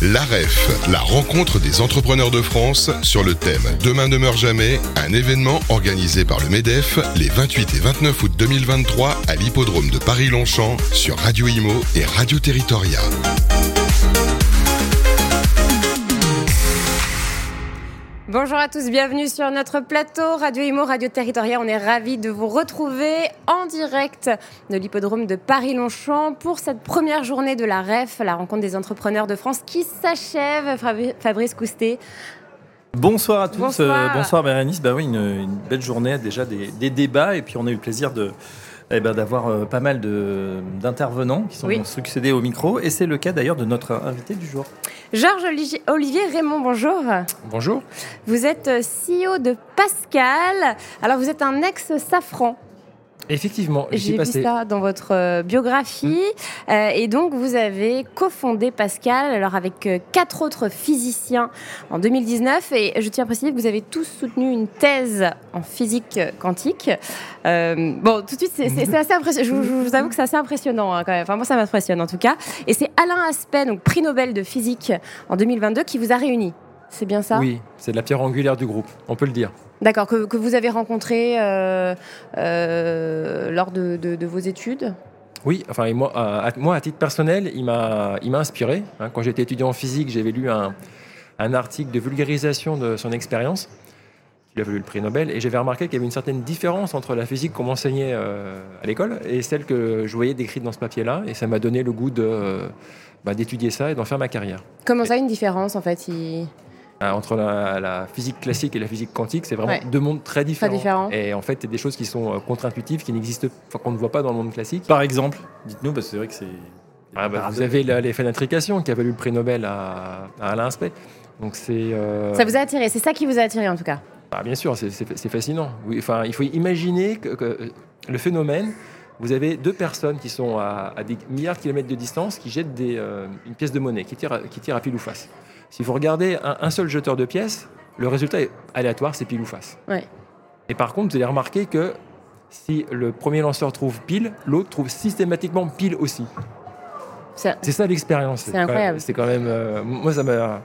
La REF, la rencontre des entrepreneurs de France sur le thème Demain ne meurt jamais, un événement organisé par le MEDEF les 28 et 29 août 2023 à l'hippodrome de Paris-Longchamp sur Radio Imo et Radio Territoria. Bonjour à tous, bienvenue sur notre plateau Radio Imo, Radio Territoria. On est ravis de vous retrouver en direct de l'hippodrome de Paris-Longchamp pour cette première journée de la REF, la rencontre des entrepreneurs de France qui s'achève. Fabrice Coustet. Bonsoir à tous, bonsoir, euh, bonsoir Bérénice. Bah oui, une, belle journée, déjà des, des, débats et puis on a eu le plaisir de, eh ben, d'avoir euh, pas mal d'intervenants qui sont succédés au micro. Et c'est le cas d'ailleurs de notre invité du jour. Georges Olivier Raymond, bonjour. Bonjour. Vous êtes euh, CEO de Pascal. Alors vous êtes un ex-safran. Effectivement, j'ai vu ça dans votre euh, biographie. Mmh. Euh, et donc, vous avez cofondé Pascal, alors avec euh, quatre autres physiciens en 2019. Et je tiens à préciser que vous avez tous soutenu une thèse en physique quantique. bon, tout de suite, c'est assez impressionnant. Je, vous avoue que c'est assez impressionnant hein, quand même. Enfin, moi, ça m'impressionne en tout cas. Et c'est Alain Aspect, donc prix Nobel de physique en 2022, qui vous a réunis. C'est bien ça? Oui, c'est de la pierre angulaire du groupe, on peut le dire. D'accord, que, vous avez rencontré euh, euh, lors de, vos études? Oui, enfin, moi, à, moi, à titre personnel, il m'a inspiré. Hein. quand j'étais étudiant en physique, j'avais lu un, article de vulgarisation de son expérience. Il a voulu le prix Nobel. Et j'avais remarqué qu'il y avait une certaine différence entre la physique qu'on m'enseignait euh, à l'école et celle que je voyais décrite dans ce papier-là. Et ça m'a donné le goût bah, d'étudier ça et d'en faire ma carrière. Comment ça, une différence en fait euh, entre la, physique classique et la physique quantique, c'est vraiment deux mondes très différents. Et en fait, il y a des choses qui sont euh, contre-intuitives, qui n'existent, qu'on ne voit pas dans le monde classique. Par exemple, dites-nous, parce que c'est vrai que c'est. Ah bah, vous avez l'effet d'intrication qui a valu le prix Nobel à, Alain Aspect. Donc c'est. Euh, ça vous a attiré, c'est ça qui vous a attiré en tout cas? Ah, bien sûr, c'est fascinant. enfin, il faut imaginer que, le phénomène, vous avez deux personnes qui sont à, des milliards de kilomètres de distance qui jettent des, une pièce de monnaie qui tire, qui tire à pile ou face. Si vous regardez un, seul jeteur de pièces, le résultat est aléatoire, c'est pile ou face. Et par contre, vous allez remarquer que si le premier lanceur trouve pile, l'autre trouve systématiquement pile aussi. C'est ça l'expérience. C'est incroyable. C'est quand même. Euh, moi, ça m'a.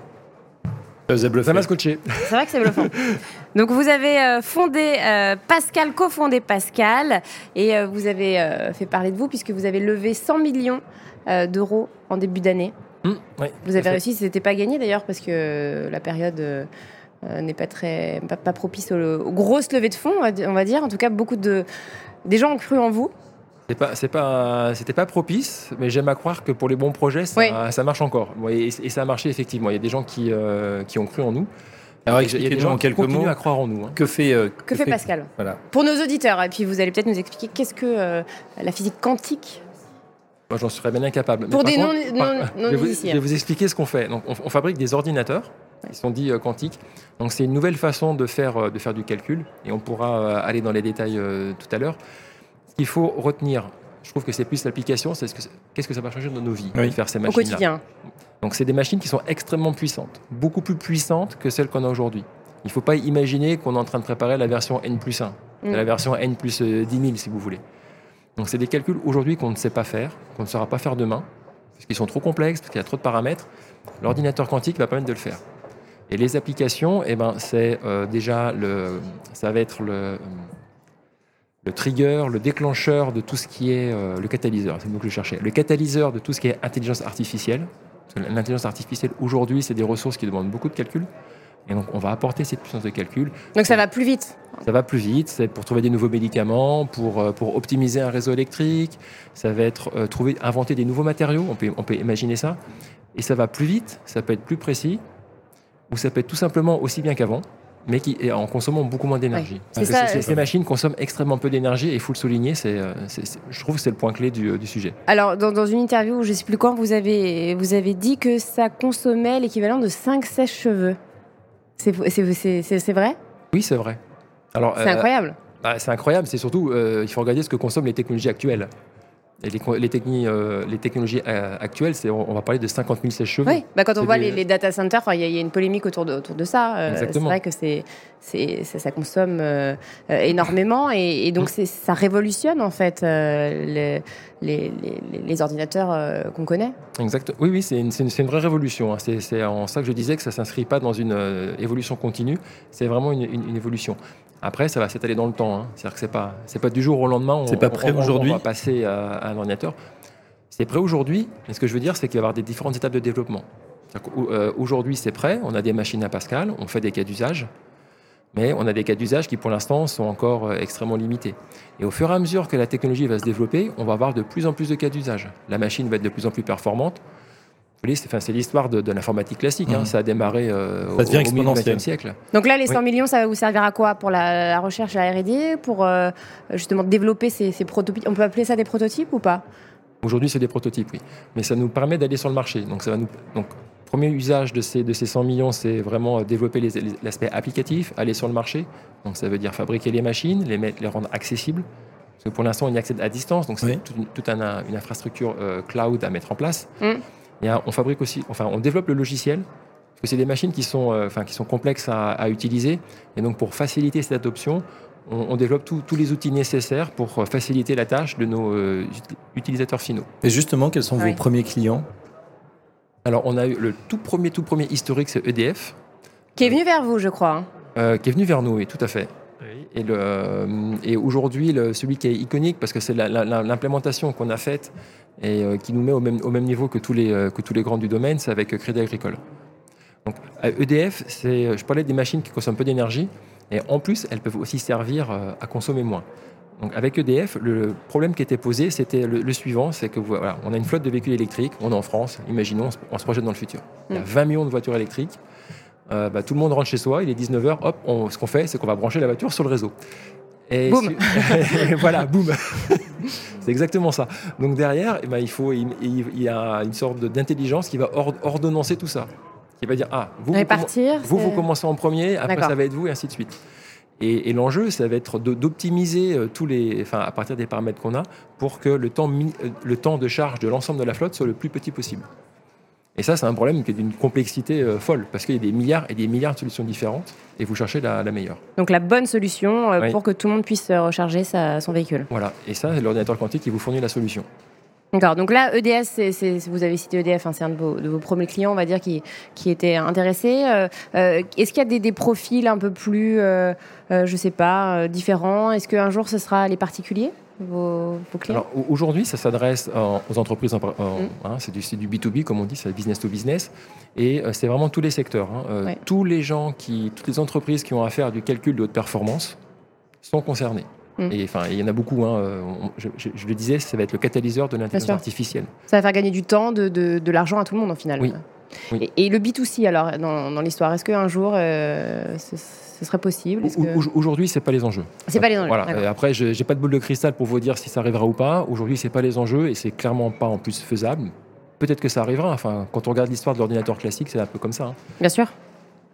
Ça m'a scotché. C'est vrai que c'est bluffant. Donc vous avez euh, fondé euh, Pascal, cofondé Pascal, et vous avez fait parler de vous puisque vous avez levé 100 millions d'euros en début d'année. Mmh, vous avez réussi, ce n'était pas gagné d'ailleurs parce que la période euh, n'est pas très pas, propice aux, grosses levées de fonds, on va dire. En tout cas, beaucoup de des gens ont cru en vous. C'est pas, c'est pas, c'était pas propice, mais j'aime à croire que pour les bons projets, ça, ça marche encore. Et, ça a marché effectivement. Il y a des gens qui, euh, qui ont cru en nous. Alors, il y a des gens en quelques mots à croire en nous. Hein. Que fait, euh, que, fait, Pascal? voilà. Pour nos auditeurs, et puis vous allez peut-être nous expliquer qu'est-ce que la physique quantique moi, j'en serais bien incapable. Pour des non, non, je, vais vous, expliquer ce qu'on fait. Donc, on, fabrique des ordinateurs qui sont dits euh, quantiques. Donc, c'est une nouvelle façon de faire, euh, de faire du calcul. Et on pourra euh, aller dans les détails tout à l'heure. Ce qu'il faut retenir, je trouve que c'est plus l'application, c'est qu'est-ce que ça va changer dans nos vies, de faire ces machines-là. Au quotidien. Donc, c'est des machines qui sont extrêmement puissantes, beaucoup plus puissantes que celles qu'on a aujourd'hui. Il ne faut pas imaginer qu'on est en train de préparer la version N plus 1, mm. la version N plus 10 000, si vous voulez. Donc c'est des calculs aujourd'hui qu'on ne sait pas faire, qu'on ne saura pas faire demain, parce qu'ils sont trop complexes, parce qu'il y a trop de paramètres. L'ordinateur quantique va permettre de le faire. Et les applications, eh ben, c'est euh, déjà le, ça va être le, le trigger, le déclencheur de tout ce qui est euh, le catalyseur. C'est nous que je cherchais. Le catalyseur de tout ce qui est intelligence artificielle. L'intelligence artificielle aujourd'hui, c'est des ressources qui demandent beaucoup de calculs. Et donc, on va apporter cette puissance de calcul. Donc, ça va plus vite Ça va plus vite. C'est pour trouver des nouveaux médicaments, pour, euh, pour optimiser un réseau électrique. Ça va être euh, trouver, inventer des nouveaux matériaux. On peut, on peut imaginer ça. Et ça va plus vite, ça peut être plus précis, ou ça peut être tout simplement aussi bien qu'avant, mais qui, en consommant beaucoup moins d'énergie. ces machines consomment extrêmement peu d'énergie et il faut le souligner, c'est, euh, je trouve que c'est le point clé du, du sujet. Alors, dans, dans, une interview, je ne sais plus quand, vous avez, vous avez dit que ça consommait l'équivalent de 5 sèches-cheveux. C'est vrai? Oui, c'est vrai. C'est euh, incroyable. Bah, c'est incroyable, c'est surtout, euh, il faut regarder ce que consomment les technologies actuelles. Et les, les, euh, les technologies euh, actuelles, on, on va parler de 50 000 sèches-cheveux. Oui, bah quand on voit les, data centers, il y, a une polémique autour de, autour de ça. Euh, c'est vrai que c'est, ça, ça, consomme énormément et, donc mm. ça révolutionne en fait les, les, les, ordinateurs qu'on connaît. Exact. Oui, oui, c'est une, une, vraie révolution. Hein. C'est, en ça que je disais que ça ne s'inscrit pas dans une évolution continue, c'est vraiment une, une évolution. Après, ça va s'étaler dans le temps. Hein. C'est-à-dire que c'est pas, c'est pas du jour au lendemain. C'est pas prêt aujourd'hui. On va passer à, un ordinateur. C'est prêt aujourd'hui. Mais ce que je veux dire, c'est qu'il va y avoir des différentes étapes de développement. Euh, aujourd'hui, c'est prêt. On a des machines à Pascal. On fait des cas d'usage. Mais on a des cas d'usage qui, pour l'instant, sont encore euh, extrêmement limités. Et au fur et à mesure que la technologie va se développer, on va avoir de plus en plus de cas d'usage. La machine va être de plus en plus performante c'est l'histoire de, l'informatique classique. Hein. Mmh. Ça a démarré euh, au, XXe siècle. Donc là, les 100 millions, ça va vous servir à quoi Pour la, recherche, la R&D Pour euh, justement développer ces, prototypes? On peut appeler ça des prototypes ou pas? Aujourd'hui, c'est des prototypes, oui. Mais ça nous permet d'aller sur le marché. Donc, ça va nous... Donc, premier usage de ces, de ces 100 millions, c'est vraiment développer l'aspect applicatif, aller sur le marché. Donc, ça veut dire fabriquer les machines, les, mettre, les rendre accessibles. Parce que pour l'instant, on y accède à distance. Donc, c'est toute, une, infrastructure euh, cloud à mettre en place. Mmh on fabrique aussi, enfin, on développe le logiciel parce que c'est des machines qui sont, euh, enfin, qui sont complexes à, utiliser. Et donc, pour faciliter cette adoption, on, développe tous les outils nécessaires pour euh, faciliter la tâche de nos euh, utilisateurs finaux. Et justement, quels sont vos premiers clients? Alors, on a eu le tout premier, tout premier historique, c'est EDF. Qui est venu vers vous, je crois. Hein. qui est venu vers nous, oui, tout à fait. Et, et aujourd'hui, celui qui est iconique, parce que c'est l'implémentation qu'on a faite et euh, qui nous met au même, au même niveau que tous, les, euh, que tous les grands du domaine, c'est avec Crédit Agricole. Donc, EDF, e je parlais des machines qui consomment peu d'énergie, et en plus, elles peuvent aussi servir euh, à consommer moins. Donc avec EDF, le problème qui était posé, c'était le, suivant, c'est que voilà, on a une flotte de véhicules électriques, on est en France, imaginons, on se projette dans le futur. Il y a 20 mm. millions de voitures électriques, bah, tout le monde rentre chez soi, il est 19h, hop, ce qu'on fait, c'est qu'on va brancher la voiture sur le réseau. Et boum. voilà, boum. c'est exactement ça. Donc derrière, eh ben, il, faut, il, y a une sorte d'intelligence qui va ordonnancer tout ça. Qui va dire, ah, vous, vous, vous, commencez en premier, après ça va être vous, et ainsi de suite. Et, l'enjeu, ça va être d'optimiser euh, tous les, enfin, à partir des paramètres qu'on a, pour que le temps, euh, le temps de charge de l'ensemble de la flotte soit le plus petit possible. Et ça, c'est un problème qui est d'une complexité euh, folle, parce qu'il y a des milliards et des milliards de solutions différentes, et vous cherchez la, meilleure. Donc la bonne solution euh, pour que tout le monde puisse euh, recharger son véhicule. Voilà, et ça, c'est l'ordinateur quantique qui vous fournit la solution. D'accord, donc là, EDS, vous avez cité EDF, hein, c'est un de vos, premiers clients, on va dire, qui, qui était intéressé. Est-ce qu'il y a des, des, profils un peu plus, je ne sais pas, différents? Est-ce qu'un jour, ce sera les particuliers? Vos, clients Aujourd'hui, ça s'adresse aux entreprises, mm. hein, c'est du, B2B comme on dit, c'est business to business, et euh, c'est vraiment tous les secteurs. Hein. Euh, tous les gens, qui, toutes les entreprises qui ont affaire à du calcul de haute performance sont concernées. Mm. Et enfin, il y en a beaucoup. Hein, euh, je, le disais, ça va être le catalyseur de l'intelligence artificielle. Ça va faire gagner du temps, de, de, l'argent à tout le monde, en final. Oui. Et, le B2C, alors, dans, dans l'histoire, est-ce qu'un jour, ce serait possible? Aujourd'hui, c'est pas les enjeux. C'est pas les enjeux. Voilà. Après, je n'ai pas de boule de cristal pour vous dire si ça arrivera ou pas. Aujourd'hui, c'est pas les enjeux et c'est clairement pas en plus faisable. Peut-être que ça arrivera. Enfin, quand on regarde l'histoire de l'ordinateur classique, c'est un peu comme ça. Hein. Bien sûr.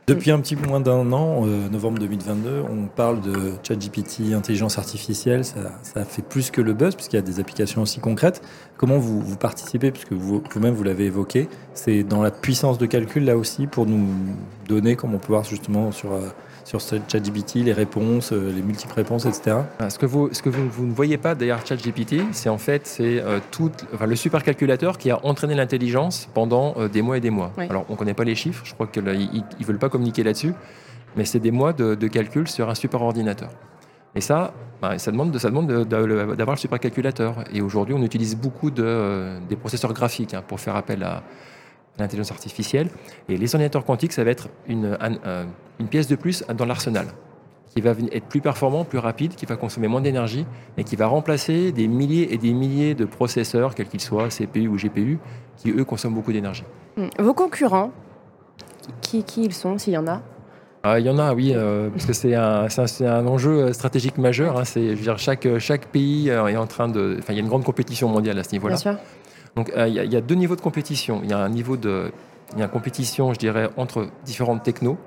Depuis un petit peu moins d'un an, euh, novembre 2022, on parle de ChatGPT, intelligence artificielle. Ça, fait plus que le buzz, puisqu'il y a des applications aussi concrètes. Comment vous, vous participez, puisque vous-même vous, l'avez évoqué, c'est dans la puissance de calcul là aussi pour nous donner, comme on peut voir justement sur euh, sur ChatGPT, les réponses, euh, les multiples réponses, etc. Ce que vous, ce que vous, ne voyez pas derrière ChatGPT, c'est en fait c'est euh, tout, enfin, le supercalculateur qui a entraîné l'intelligence pendant euh, des mois et des mois. Alors on ne connaît pas les chiffres, je crois qu'ils ne veulent pas communiquer là-dessus, mais c'est des mois de, calcul sur un superordinateur. Et ça, bah, ça demande, ça demande d'avoir le supercalculateur. Et aujourd'hui, on utilise beaucoup de, des processeurs graphiques hein, pour faire appel à, l'intelligence artificielle. Et les ordinateurs quantiques, ça va être une, une pièce de plus dans l'arsenal, qui va être plus performant, plus rapide, qui va consommer moins d'énergie et qui va remplacer des milliers et des milliers de processeurs, quels qu'ils soient, CPU ou GPU, qui eux consomment beaucoup d'énergie. Hmm. Vos concurrents, qui, qui ils sont, s'il y en a? Ah, il y en a, oui, euh, parce que c'est un, un, enjeu stratégique majeur. Hein, c'est, chaque, chaque pays euh, est en train de. Enfin, il y a une grande compétition mondiale à ce niveau-là. Donc, euh, il, y a, y a, deux niveaux de compétition. Il y a un niveau de. Y a une compétition, je dirais, entre différentes technos.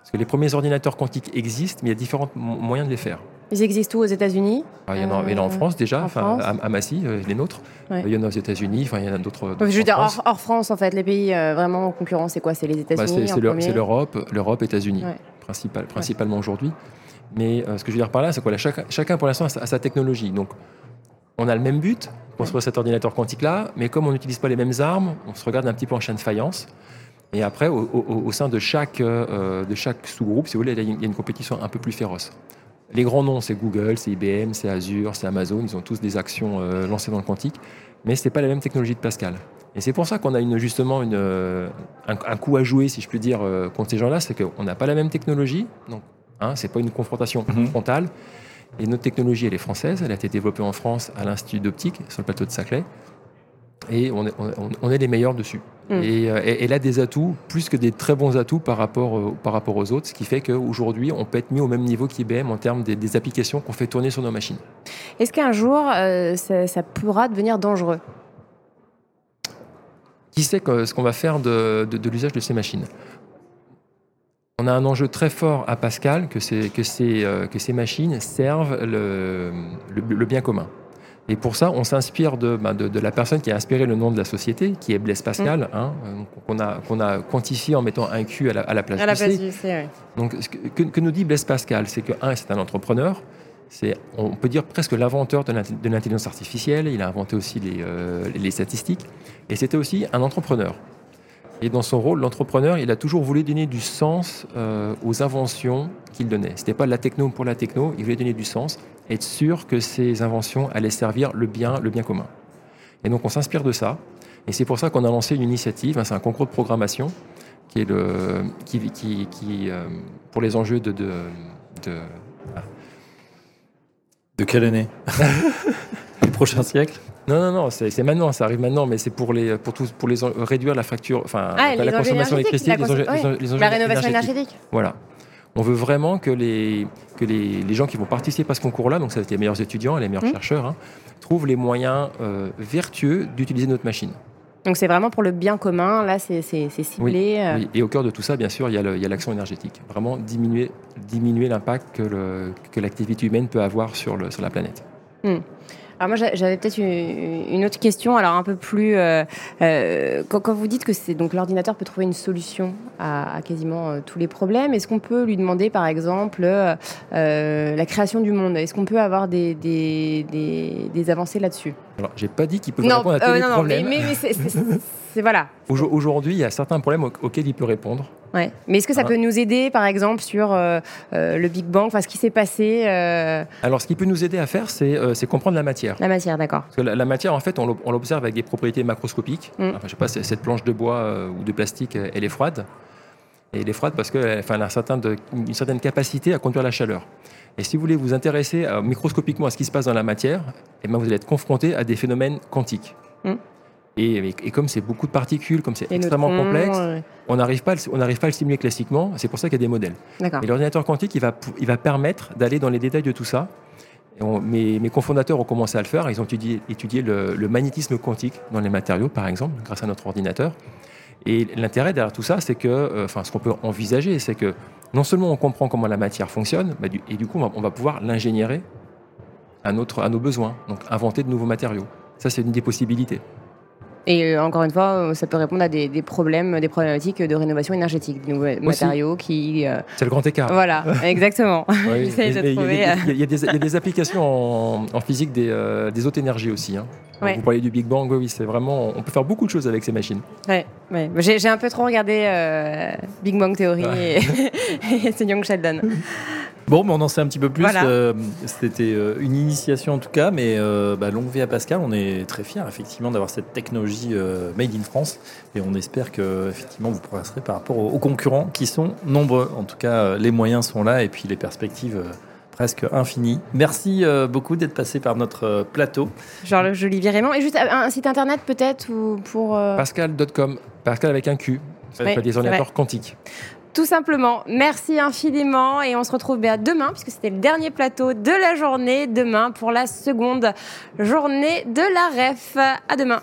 Parce que les premiers ordinateurs quantiques existent, mais il y a différents moyens de les faire. Ils existent où aux États-Unis? Ah, Il y en a, en France déjà, à, Massy, les nôtres. Il y en a aux États-Unis, enfin, il y en a d'autres. Je veux dire, hors, France, en fait, les pays vraiment en concurrence, c'est quoi? C'est les bah, États-Unis C'est l'Europe, l'Europe, États-Unis, principal, principalement aujourd'hui. Mais ce que je veux dire par là, c'est que chacun, chacun, pour l'instant, a sa technologie. Donc, on a le même but, construire cet ordinateur quantique-là, mais comme on n'utilise pas les mêmes armes, on se regarde un petit peu en chaîne de faïence. Et après, au, sein de chaque, euh, de chaque sous-groupe, si vous voulez, il y a une compétition un peu plus féroce. Les grands noms, c'est Google, c'est IBM, c'est Azure, c'est Amazon, ils ont tous des actions euh, lancées dans le quantique, mais ce n'est pas la même technologie de Pascal. Et c'est pour ça qu'on a une, justement une, euh, un, coup à jouer, si je puis dire, contre ces gens-là, c'est qu'on n'a pas la même technologie, donc hein, ce n'est pas une confrontation mhm. frontale. Et notre technologie, elle est française, elle a été développée en France à l'Institut d'optique, sur le plateau de Saclay. Et on est, on, est les meilleurs dessus. Mm. Et, euh, et, elle a des atouts, plus que des très bons atouts par rapport, par rapport aux autres, ce qui fait qu'aujourd'hui, on peut être mis au même niveau qu'IBM en termes des, applications qu'on fait tourner sur nos machines. Est-ce qu'un jour, euh, ça, pourra devenir dangereux? Qui sait ce qu'on va faire de, de l'usage de ces machines? On a un enjeu très fort à Pascal que, que, ces, euh, que ces machines servent le, le, bien commun. Et pour ça, on s'inspire bah, de, de, la personne qui a inspiré le nom de la société, qui est Blaise Pascal, mm. hein, qu'on a, qu'on a quantifié en mettant un Q à la, à la place à la place du C. Oui. Donc, ce que, que, nous dit Blaise Pascal, c'est que, un, c'est un entrepreneur, c'est, on peut dire, presque l'inventeur de l'intelligence artificielle, il a inventé aussi les, euh, les statistiques, et c'était aussi un entrepreneur. Et dans son rôle, l'entrepreneur, il a toujours voulu donner du sens euh, aux inventions qu'il donnait. Ce n'était pas la techno pour la techno, il voulait donner du sens, être sûr que ces inventions allaient servir le bien, le bien commun. Et donc on s'inspire de ça. Et c'est pour ça qu'on a lancé une initiative, hein, c'est un concours de programmation qui est le, qui, qui, qui euh, pour les enjeux de, de, de, de quelle année? Le prochain siècle? Non, non, non, c'est maintenant, ça arrive maintenant, mais c'est pour les, pour tous, pour les réduire la facture, enfin ah, la consommation d'électricité, les, la rénovation énergétique. Voilà. On veut vraiment que les, que les, les gens qui vont participer à ce concours-là, donc ça va être les meilleurs étudiants, les meilleurs mmh. chercheurs, hein, trouvent les moyens euh, vertueux d'utiliser notre machine. Donc c'est vraiment pour le bien commun, là c'est ciblé. Euh. Oui, Et au cœur de tout ça, bien sûr, il y a l'action énergétique. Vraiment diminuer l'impact diminuer que l'activité humaine peut avoir sur, le, sur la planète. Mmh. Alors moi j'avais peut-être une autre question, alors un peu plus euh, euh, quand, vous dites que c'est donc l'ordinateur peut trouver une solution à, quasiment euh, tous les problèmes, est-ce qu'on peut lui demander par exemple la création du monde? Est-ce qu'on peut avoir des, des, des, avancées là-dessus? Alors j'ai pas dit qu'il peut répondre à tous les problèmes. Mais, mais, c'est voilà. Aujourd'hui il y a certains problèmes auxquels il peut répondre. Ouais. Mais est-ce que ça peut nous aider, par exemple, sur euh, euh, le Big Bang, enfin ce qui s'est passé euh? Alors, ce qui peut nous aider à faire, c'est comprendre la matière. La matière, d'accord. Parce que la, matière, en fait, on l'observe avec des propriétés macroscopiques. Mm. Enfin, je sais pas, cette planche de bois ou de plastique, elle est froide. Et elle est froide parce qu'elle enfin, a certain de, une certaine capacité à conduire la chaleur. Et si vous voulez vous intéresser microscopiquement à ce qui se passe dans la matière, eh ben, vous allez être confronté à des phénomènes quantiques. Mm. Et, comme c'est beaucoup de particules, comme c'est extrêmement complexe, on n'arrive pas, on n'arrive pas à le simuler classiquement. C'est pour ça qu'il y a des modèles. Et l'ordinateur quantique, il va, il va permettre d'aller dans les détails de tout ça. mes, mes, cofondateurs ont commencé à le faire. Ils ont étudié, étudié le, magnétisme quantique dans les matériaux, par exemple, grâce à notre ordinateur. Et l'intérêt derrière tout ça, c'est que, euh, enfin, ce qu'on peut envisager, c'est que non seulement on comprend comment la matière fonctionne, et du coup, on va, pouvoir l'ingénierer à, à nos besoins, donc inventer de nouveaux matériaux. Ça, c'est une des possibilités. Et euh, encore une fois, euh, ça peut répondre à des, problèmes, des problématiques de rénovation énergétique, des nouveaux matériaux qui. Euh, C'est le grand écart. Voilà, exactement. Il y, a des applications en, physique des, des hautes énergies aussi. Hein. Vous parlez du Big Bang, oui, c'est vraiment. On peut faire beaucoup de choses avec ces machines. Ouais, ouais. J'ai un peu trop regardé Big Bang Theory et, et Young Sheldon. Bon, mais on en sait un petit peu plus. Euh, c'était euh, une initiation en tout cas, mais euh, bah, longue vie à Pascal. On est très fiers effectivement d'avoir cette technologie made in France et on espère que effectivement vous progresserez par rapport aux, concurrents qui sont nombreux. En tout cas, les moyens sont là et puis les perspectives presque infinies. Merci beaucoup d'être passé par notre plateau. Jean-Luc Olivier Raymond. Et juste un site internet peut-être ou pour. Pascal.com. Pascal avec un Q. Ça ouais, des ordinateurs quantiques. Tout simplement. Merci infiniment et on se retrouve bien demain puisque c'était le dernier plateau de la journée. Demain pour la seconde journée de la REF. À demain.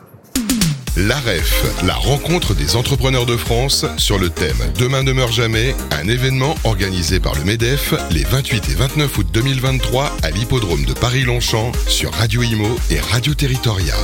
L'AREF, la rencontre des entrepreneurs de France sur le thème Demain ne meurt jamais, un événement organisé par le MEDEF les 28 et 29 août 2023 à l'hippodrome de Paris-Longchamp sur Radio Imo et Radio Territoria.